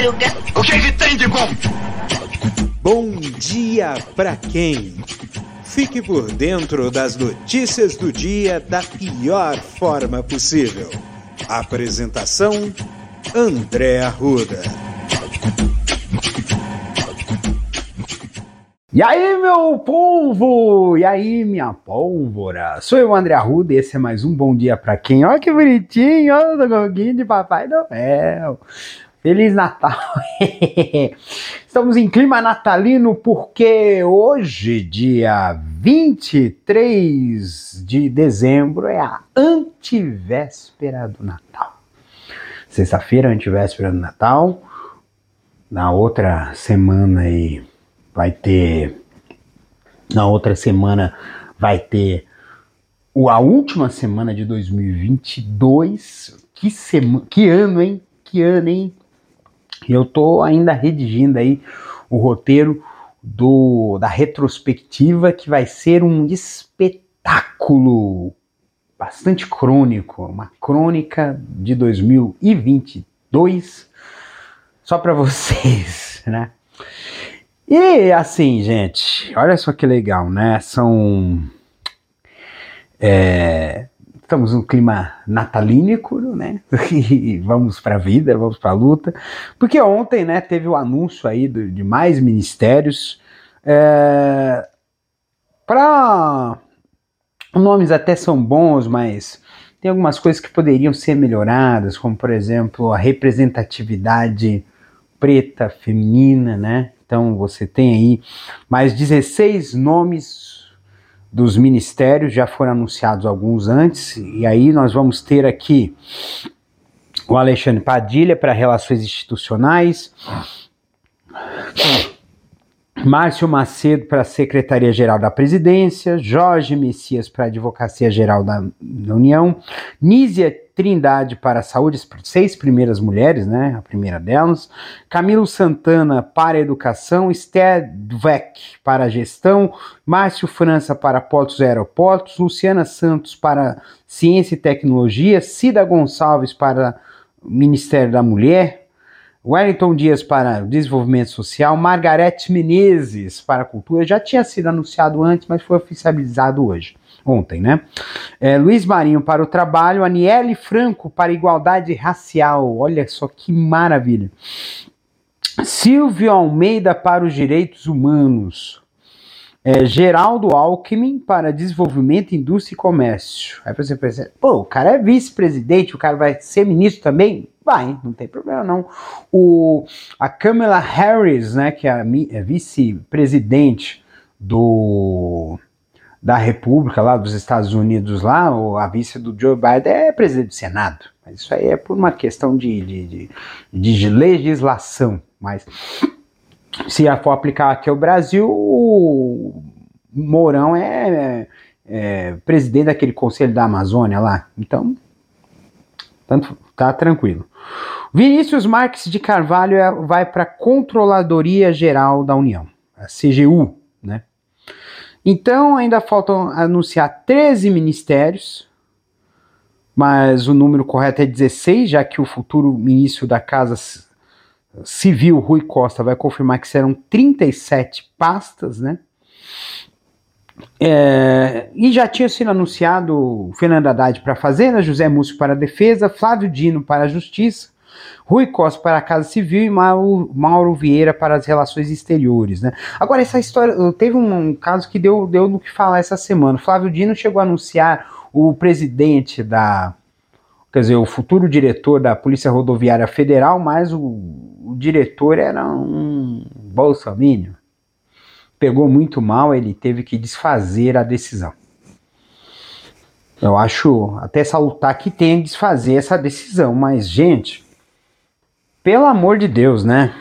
madruga. O que, que tem de bom? Bom dia pra quem? Fique por dentro das notícias do dia da pior forma possível. Apresentação: André Arruda. E aí, meu polvo! E aí, minha pólvora? Sou eu, André Arruda, e esse é mais um Bom Dia Pra Quem. Olha que bonitinho, olha o goguinho de Papai Noel. Feliz Natal! Estamos em clima natalino porque hoje, dia 23 de dezembro, é a antivéspera do Natal. Sexta-feira, antivéspera do Natal. Na outra semana aí vai ter. Na outra semana vai ter a última semana de 2022. Que, sema, que ano, hein? Que ano, hein? Eu tô ainda redigindo aí o roteiro do, da retrospectiva que vai ser um espetáculo bastante crônico, uma crônica de 2022 só para vocês, né? E assim, gente, olha só que legal, né? São é, estamos num clima natalínico, né? E vamos para a vida, vamos para a luta. Porque ontem, né, teve o anúncio aí de mais ministérios. É, para nomes até são bons, mas tem algumas coisas que poderiam ser melhoradas, como por exemplo a representatividade preta feminina, né? Então você tem aí mais 16 nomes dos ministérios, já foram anunciados alguns antes, e aí nós vamos ter aqui o Alexandre Padilha para Relações Institucionais, Márcio Macedo para a Secretaria-Geral da Presidência, Jorge Messias para a Advocacia Geral da, União, Nízia Trindade para a Saúde, seis primeiras mulheres, né? A primeira delas. Camilo Santana para a Educação, Esther Dweck para a Gestão, Márcio França para Portos e Aeroportos, Luciana Santos para Ciência e Tecnologia, Cida Gonçalves para Ministério da Mulher, Wellington Dias para Desenvolvimento Social, Margarete Menezes para Cultura, já tinha sido anunciado antes, mas foi oficializado hoje ontem, né? É, Luiz Marinho para o trabalho, Aniele Franco para igualdade racial, olha só que maravilha. Silvio Almeida para os direitos humanos. É, Geraldo Alckmin para desenvolvimento, indústria e comércio. Aí você pensa, pô, o cara é vice-presidente, o cara vai ser ministro também? Vai, não tem problema não. O, a Kamala Harris, né, que é a, é vice-presidente do da República lá dos Estados Unidos lá, a vice do Joe Biden é presidente do Senado. Mas isso aí é por uma questão de, de, de, de legislação. Mas se for aplicar aqui ao Brasil, o Mourão é, é, é presidente daquele conselho da Amazônia lá. Então, tanto tá tranquilo. Vinícius Marques de Carvalho é, vai para a Controladoria Geral da União, a CGU, né? Então ainda faltam anunciar 13 ministérios, mas o número correto é 16, já que o futuro ministro da Casa Civil, Rui Costa, vai confirmar que serão 37 pastas, né? É, e já tinha sido anunciado Fernando Haddad para a Fazenda, José Múcio para a Defesa, Flávio Dino para a Justiça, Rui Costa para a Casa Civil e Mauro, Mauro Vieira para as Relações Exteriores. Né? Agora, essa história, teve um, caso que deu, deu no que falar essa semana. Flávio Dino chegou a anunciar o presidente da. Quer dizer, o futuro diretor da Polícia Rodoviária Federal, mas o, o diretor era um bolsominion. Pegou muito mal, ele teve que desfazer a decisão. Eu acho até salutar que tenha que desfazer essa decisão, mas, gente, pelo amor de Deus, né?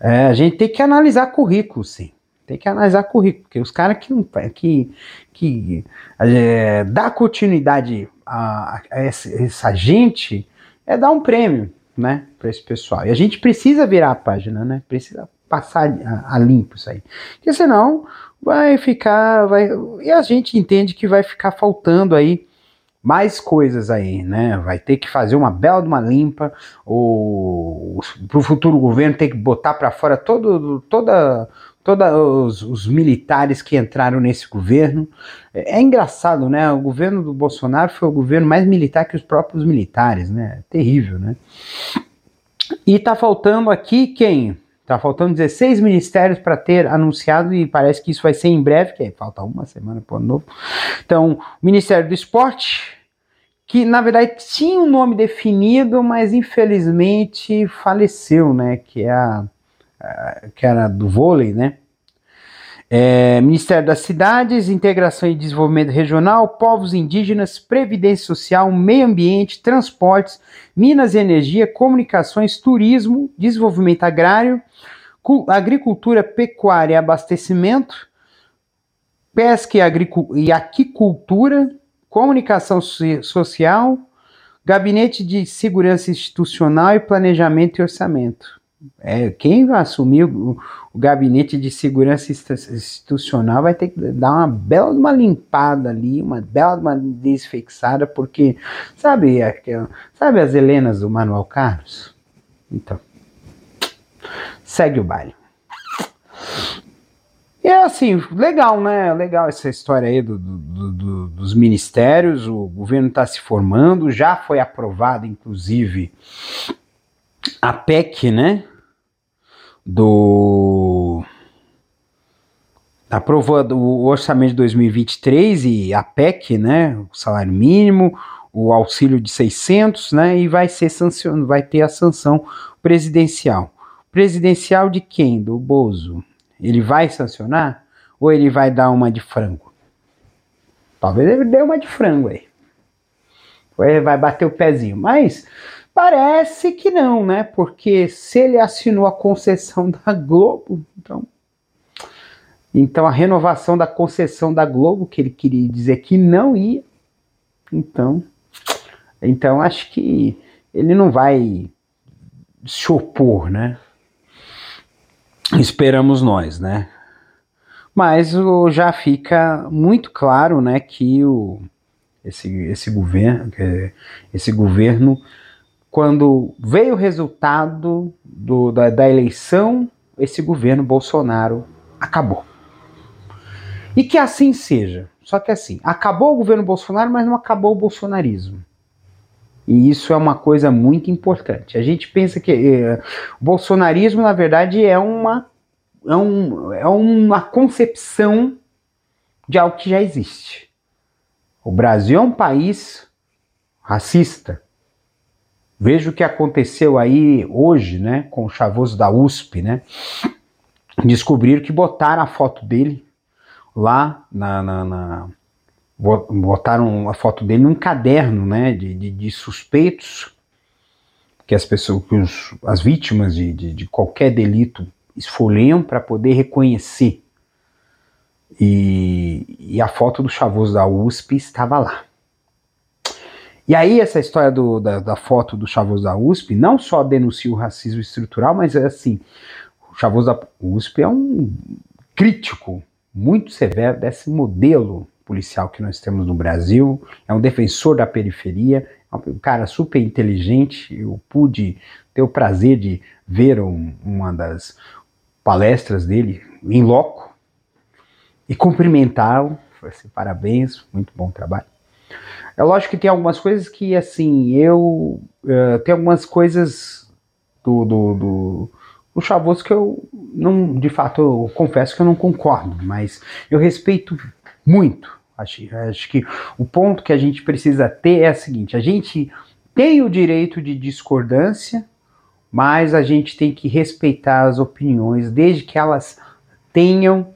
É, a gente tem que analisar currículo, sim. Tem que analisar currículo, porque os caras que, que, que é, dá continuidade a, a, essa, essa, gente é dar um prêmio, né, para esse pessoal. E a gente precisa virar a página, né? Precisa passar a, a limpo isso aí. Porque senão vai ficar. Vai, e a gente entende que vai ficar faltando aí mais coisas aí, né? Vai ter que fazer uma bela de uma limpa, o pro futuro governo tem que botar para fora todo, toda todos os, os, militares que entraram nesse governo. É, é, engraçado, né? O governo do Bolsonaro foi o governo mais militar que os próprios militares, né? Terrível, né? E tá faltando aqui quem? Tá faltando 16 ministérios para ter anunciado e parece que isso vai ser em breve, que falta uma semana para o novo. Então, Ministério do Esporte, que na verdade tinha um nome definido, mas infelizmente faleceu, né? Que é a, a que era do vôlei, né? É, Ministério das Cidades, Integração e Desenvolvimento Regional, Povos Indígenas, Previdência Social, Meio Ambiente, Transportes, Minas e Energia, Comunicações, Turismo, Desenvolvimento Agrário, Agricultura, Pecuária e Abastecimento, Pesca e, e Aquicultura, Comunicação Social, Gabinete de Segurança Institucional e Planejamento e Orçamento. É, quem assumir o, o, gabinete de segurança institucional vai ter que dar uma bela uma limpada ali, uma bela uma desfixada, porque sabe, aquela, sabe as Helenas do Manuel Carlos? Então, segue o baile. E é assim, legal, né? Legal essa história aí do, do, do, dos ministérios. O governo está se formando, já foi aprovado, inclusive, a PEC, né? Do. Aprovou o orçamento de 2023 e a PEC, né? O salário mínimo, o auxílio de 600, né? E vai ser sancionado, vai ter a sanção presidencial. Presidencial de quem? Do Bozo. Ele vai sancionar? Ou ele vai dar uma de frango? Talvez ele dê uma de frango aí. Ou ele vai bater o pezinho. Mas Parece que não, né? Porque se ele assinou a concessão da Globo, então. Então a renovação da concessão da Globo, que ele queria dizer que não ia. Então, então acho que ele não vai se opor, né? Esperamos nós, né? Mas o, já fica muito claro, né, que o, esse, esse governo, esse governo quando veio o resultado do, da, da eleição, esse governo Bolsonaro acabou. E que assim seja. Só que assim, acabou o governo Bolsonaro, mas não acabou o bolsonarismo. E isso é uma coisa muito importante. A gente pensa que eh, o bolsonarismo, na verdade, é uma, é, um, é uma concepção de algo que já existe. O Brasil é um país racista. Veja o que aconteceu aí hoje, né, com o chavoso da USP, né? Descobriram que botaram a foto dele lá na, na, na botaram a foto dele num caderno, né, de, de, de suspeitos que as pessoas, que os, as vítimas de, de, de qualquer delito esfolham para poder reconhecer. E, e a foto do chavoso da USP estava lá. E aí essa história do, da, da, foto do Chavoso da USP não só denuncia o racismo estrutural, mas é assim, o Chavoso da USP é um crítico muito severo desse modelo policial que nós temos no Brasil, é um defensor da periferia, é um cara super inteligente, eu pude ter o prazer de ver um, uma das palestras dele em loco e cumprimentá-lo, assim, parabéns, muito bom trabalho. É lógico que tem algumas coisas que, assim, eu. Uh, tem algumas coisas do, do, do, do Chavoso que eu não, de fato, eu confesso que eu não concordo, mas eu respeito muito. Acho, acho que o ponto que a gente precisa ter é o seguinte: a gente tem o direito de discordância, mas a gente tem que respeitar as opiniões, desde que elas tenham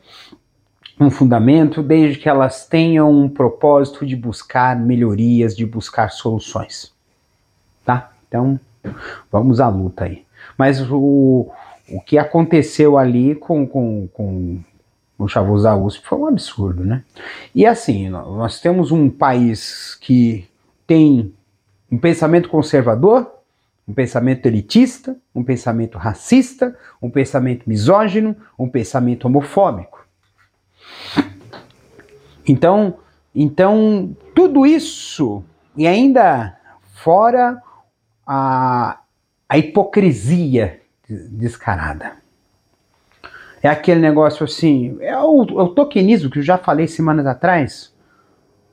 um fundamento, desde que elas tenham um propósito de buscar melhorias, de buscar soluções. Tá? Então, vamos à luta aí. Mas o, o que aconteceu ali com, com, com o Chavoso da USP foi um absurdo, né? E assim, nós temos um país que tem um pensamento conservador, um pensamento elitista, um pensamento racista, um pensamento misógino, um pensamento homofóbico. Então, então tudo isso e ainda fora a, a hipocrisia descarada. É aquele negócio assim, é o, é o tokenismo que eu já falei semanas atrás.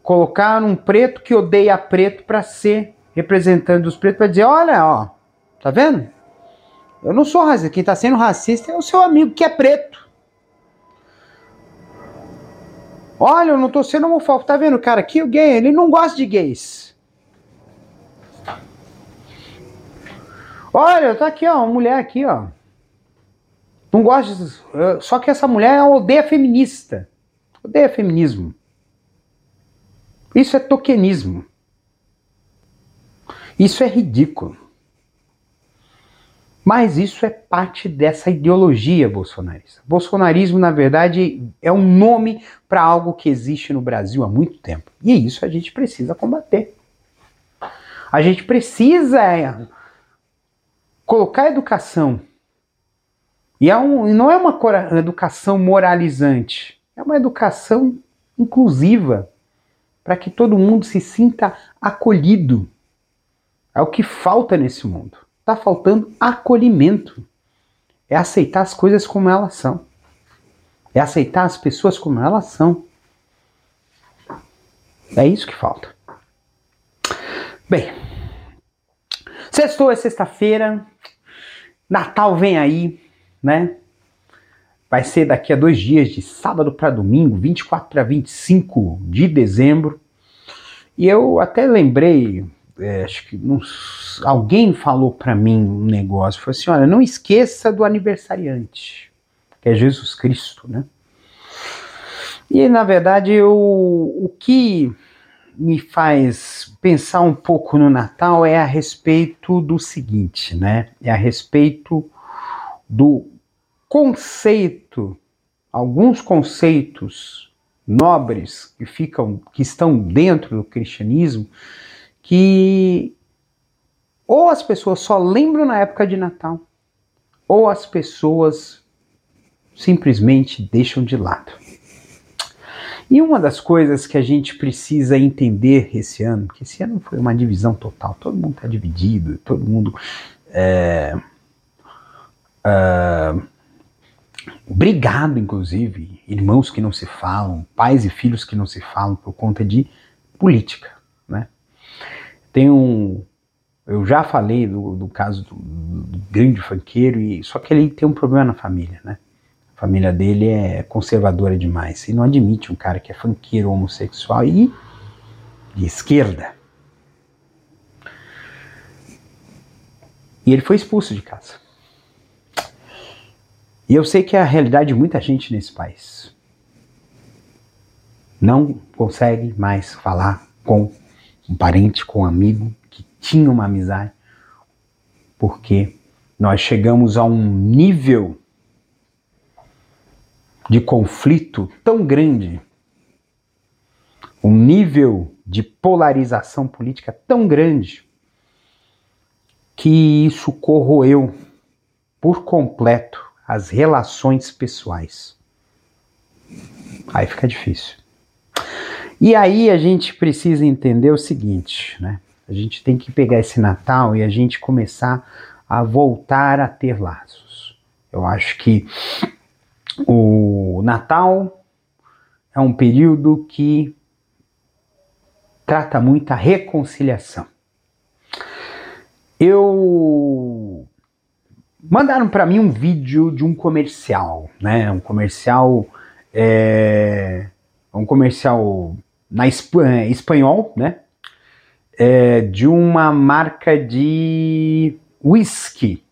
Colocar um preto que odeia preto para ser representante dos pretos, para dizer: olha, ó, tá vendo? Eu não sou racista, quem tá sendo racista é o seu amigo que é preto. Olha, eu não tô sendo homofóbico, tá vendo, cara? Aqui o gay, ele não gosta de gays. Olha, tá aqui, ó, uma mulher aqui, ó. Não gosta de... Só que essa mulher odeia feminista. Odeia feminismo. Isso é tokenismo. Isso é ridículo. Mas isso é parte dessa ideologia bolsonarista. Bolsonarismo, na verdade, é um nome para algo que existe no Brasil há muito tempo. E isso a gente precisa combater. A gente precisa é, colocar educação. E é um, não é uma educação moralizante, é uma educação inclusiva, para que todo mundo se sinta acolhido. É o que falta nesse mundo. Está faltando acolhimento. É aceitar as coisas como elas são. É aceitar as pessoas como elas são. É isso que falta. Bem, sextou é sexta-feira, Natal vem aí, né? Vai ser daqui a dois dias, de sábado para domingo, 24 para 25 de dezembro. E eu até lembrei é, acho que não, alguém falou para mim um negócio, falou assim, olha, não esqueça do aniversariante, que é Jesus Cristo, né? E na verdade eu, o que me faz pensar um pouco no Natal é a respeito do seguinte, né? É a respeito do conceito, alguns conceitos nobres que ficam, que estão dentro do cristianismo, que ou as pessoas só lembram na época de Natal, ou as pessoas simplesmente deixam de lado. E uma das coisas que a gente precisa entender esse ano, que esse ano foi uma divisão total, todo mundo está dividido, todo mundo é, é, brigado, inclusive, irmãos que não se falam, pais e filhos que não se falam por conta de política? Tem um. Eu já falei do, do caso do, do, grande funkeiro, e, só que ele tem um problema na família, né? A família dele é conservadora demais e não admite um cara que é funkeiro homossexual e de esquerda. E ele foi expulso de casa. E eu sei que é a realidade de muita gente nesse país. Não consegue mais falar com um parente com um amigo que tinha uma amizade, porque nós chegamos a um nível de conflito tão grande, um nível de polarização política tão grande, que isso corroeu por completo as relações pessoais. Aí fica difícil. E aí a gente precisa entender o seguinte, né? A gente tem que pegar esse Natal e a gente começar a voltar a ter laços. Eu acho que o Natal é um período que trata muito a reconciliação. Eu mandaram para mim um vídeo de um comercial, né? Um comercial é, um comercial na é, espanhol, né? É, de uma marca de whisky.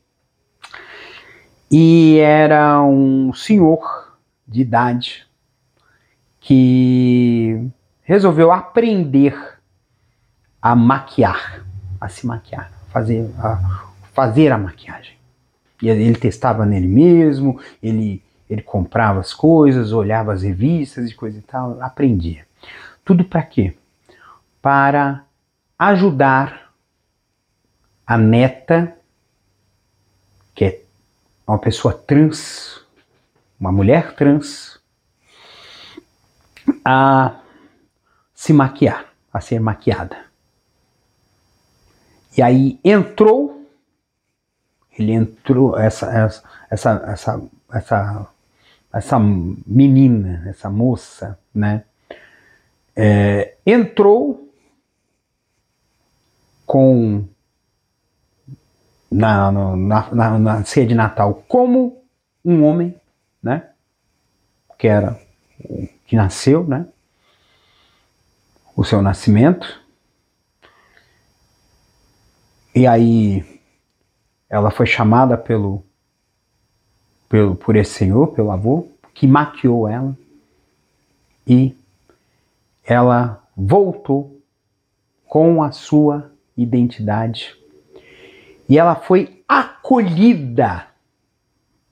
E era um senhor de idade que resolveu aprender a maquiar, a se maquiar, fazer a, fazer a maquiagem. E ele testava nele mesmo, ele, ele comprava as coisas, olhava as revistas e coisa e tal, aprendia. Tudo para quê? Para ajudar a neta, que é uma pessoa trans, uma mulher trans, a se maquiar, a ser maquiada. E aí entrou, ele entrou, essa, essa, essa, essa, essa, menina, essa moça, né? É, entrou com na, na, na, na ceia de Natal como um homem, né? Que era que nasceu, né? O seu nascimento. E aí ela foi chamada pelo, pelo por esse senhor, pelo avô, que maquiou ela. E ela voltou com a sua identidade. E ela foi acolhida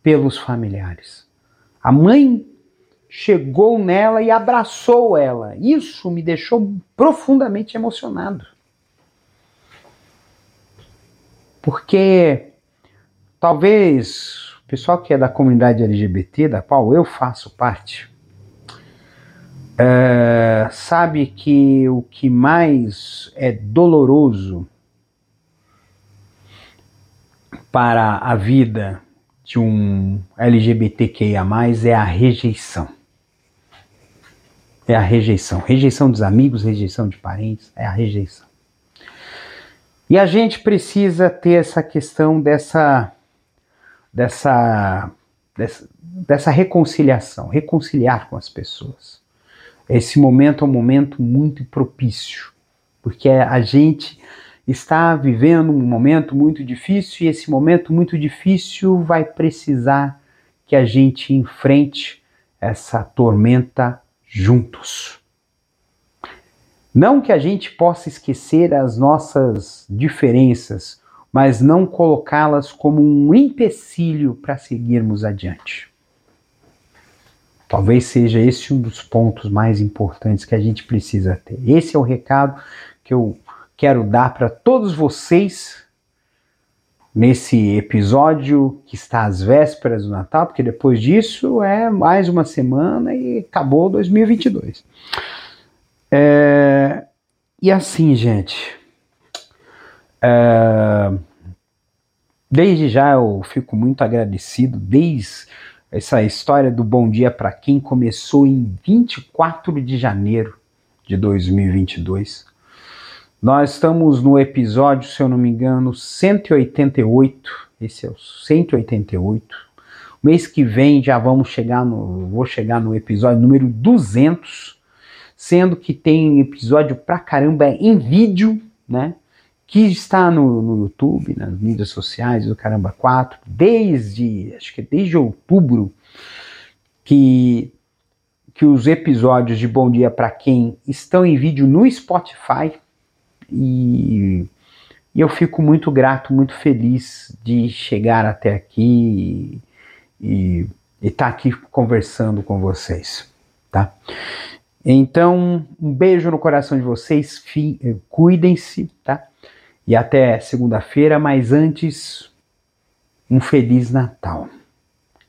pelos familiares. A mãe chegou nela e abraçou ela. Isso me deixou profundamente emocionado. Porque talvez o pessoal que é da comunidade LGBT, da qual eu faço parte, é, sabe que o que mais é doloroso para a vida de um LGBTQIA, é a rejeição. É a rejeição. Rejeição dos amigos, rejeição de parentes, é a rejeição. E a gente precisa ter essa questão dessa, dessa, dessa, dessa reconciliação, reconciliar com as pessoas. Esse momento é um momento muito propício, porque a gente está vivendo um momento muito difícil e esse momento muito difícil vai precisar que a gente enfrente essa tormenta juntos. Não que a gente possa esquecer as nossas diferenças, mas não colocá-las como um empecilho para seguirmos adiante. Talvez seja esse um dos pontos mais importantes que a gente precisa ter. Esse é o recado que eu quero dar para todos vocês nesse episódio que está às vésperas do Natal, porque depois disso é mais uma semana e acabou 2022. É, e assim, gente, é, desde já eu fico muito agradecido, desde essa história do Bom Dia para quem começou em 24 de janeiro de 2022. Nós estamos no episódio, se eu não me engano, 188. Esse é o 188. Mês que vem já vamos chegar no, vou chegar no episódio número 200, sendo que tem episódio pra caramba em vídeo, né? Que está no, no YouTube, nas mídias sociais do Caramba 4, desde, acho que é desde outubro, que que os episódios de Bom Dia para quem estão em vídeo no Spotify, e, e eu fico muito grato, muito feliz de chegar até aqui e estar tá aqui conversando com vocês, tá? Então, um beijo no coração de vocês, eh, cuidem-se, tá? E até segunda-feira, mas antes, um Feliz Natal.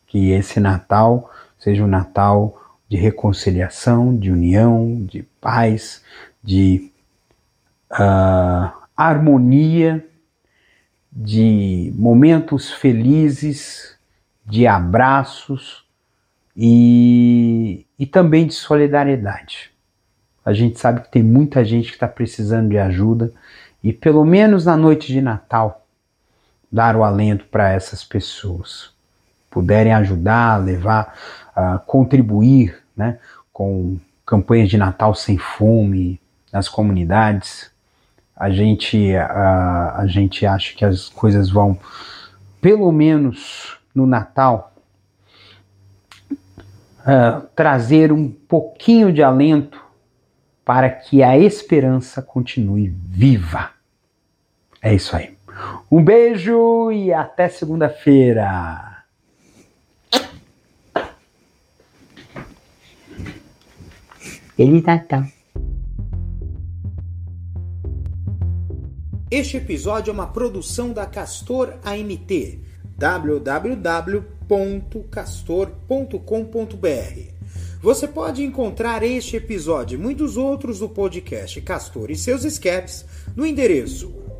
Que esse Natal seja um Natal de reconciliação, de união, de paz, de uh, harmonia, de momentos felizes, de abraços e, e também de solidariedade. A gente sabe que tem muita gente que está precisando de ajuda e pelo menos na noite de Natal dar o alento para essas pessoas. Puderem ajudar, levar, uh, contribuir né, com campanhas de Natal sem fome nas comunidades, a gente, a, a gente acha que as coisas vão, pelo menos no Natal, uh, trazer um pouquinho de alento para que a esperança continue viva. É isso aí. Um beijo e até segunda-feira. Ele tá, tá. Este episódio é uma produção da Castor AMT, www.castor.com.br. Você pode encontrar este episódio e muitos outros do podcast Castor e seus escapes no endereço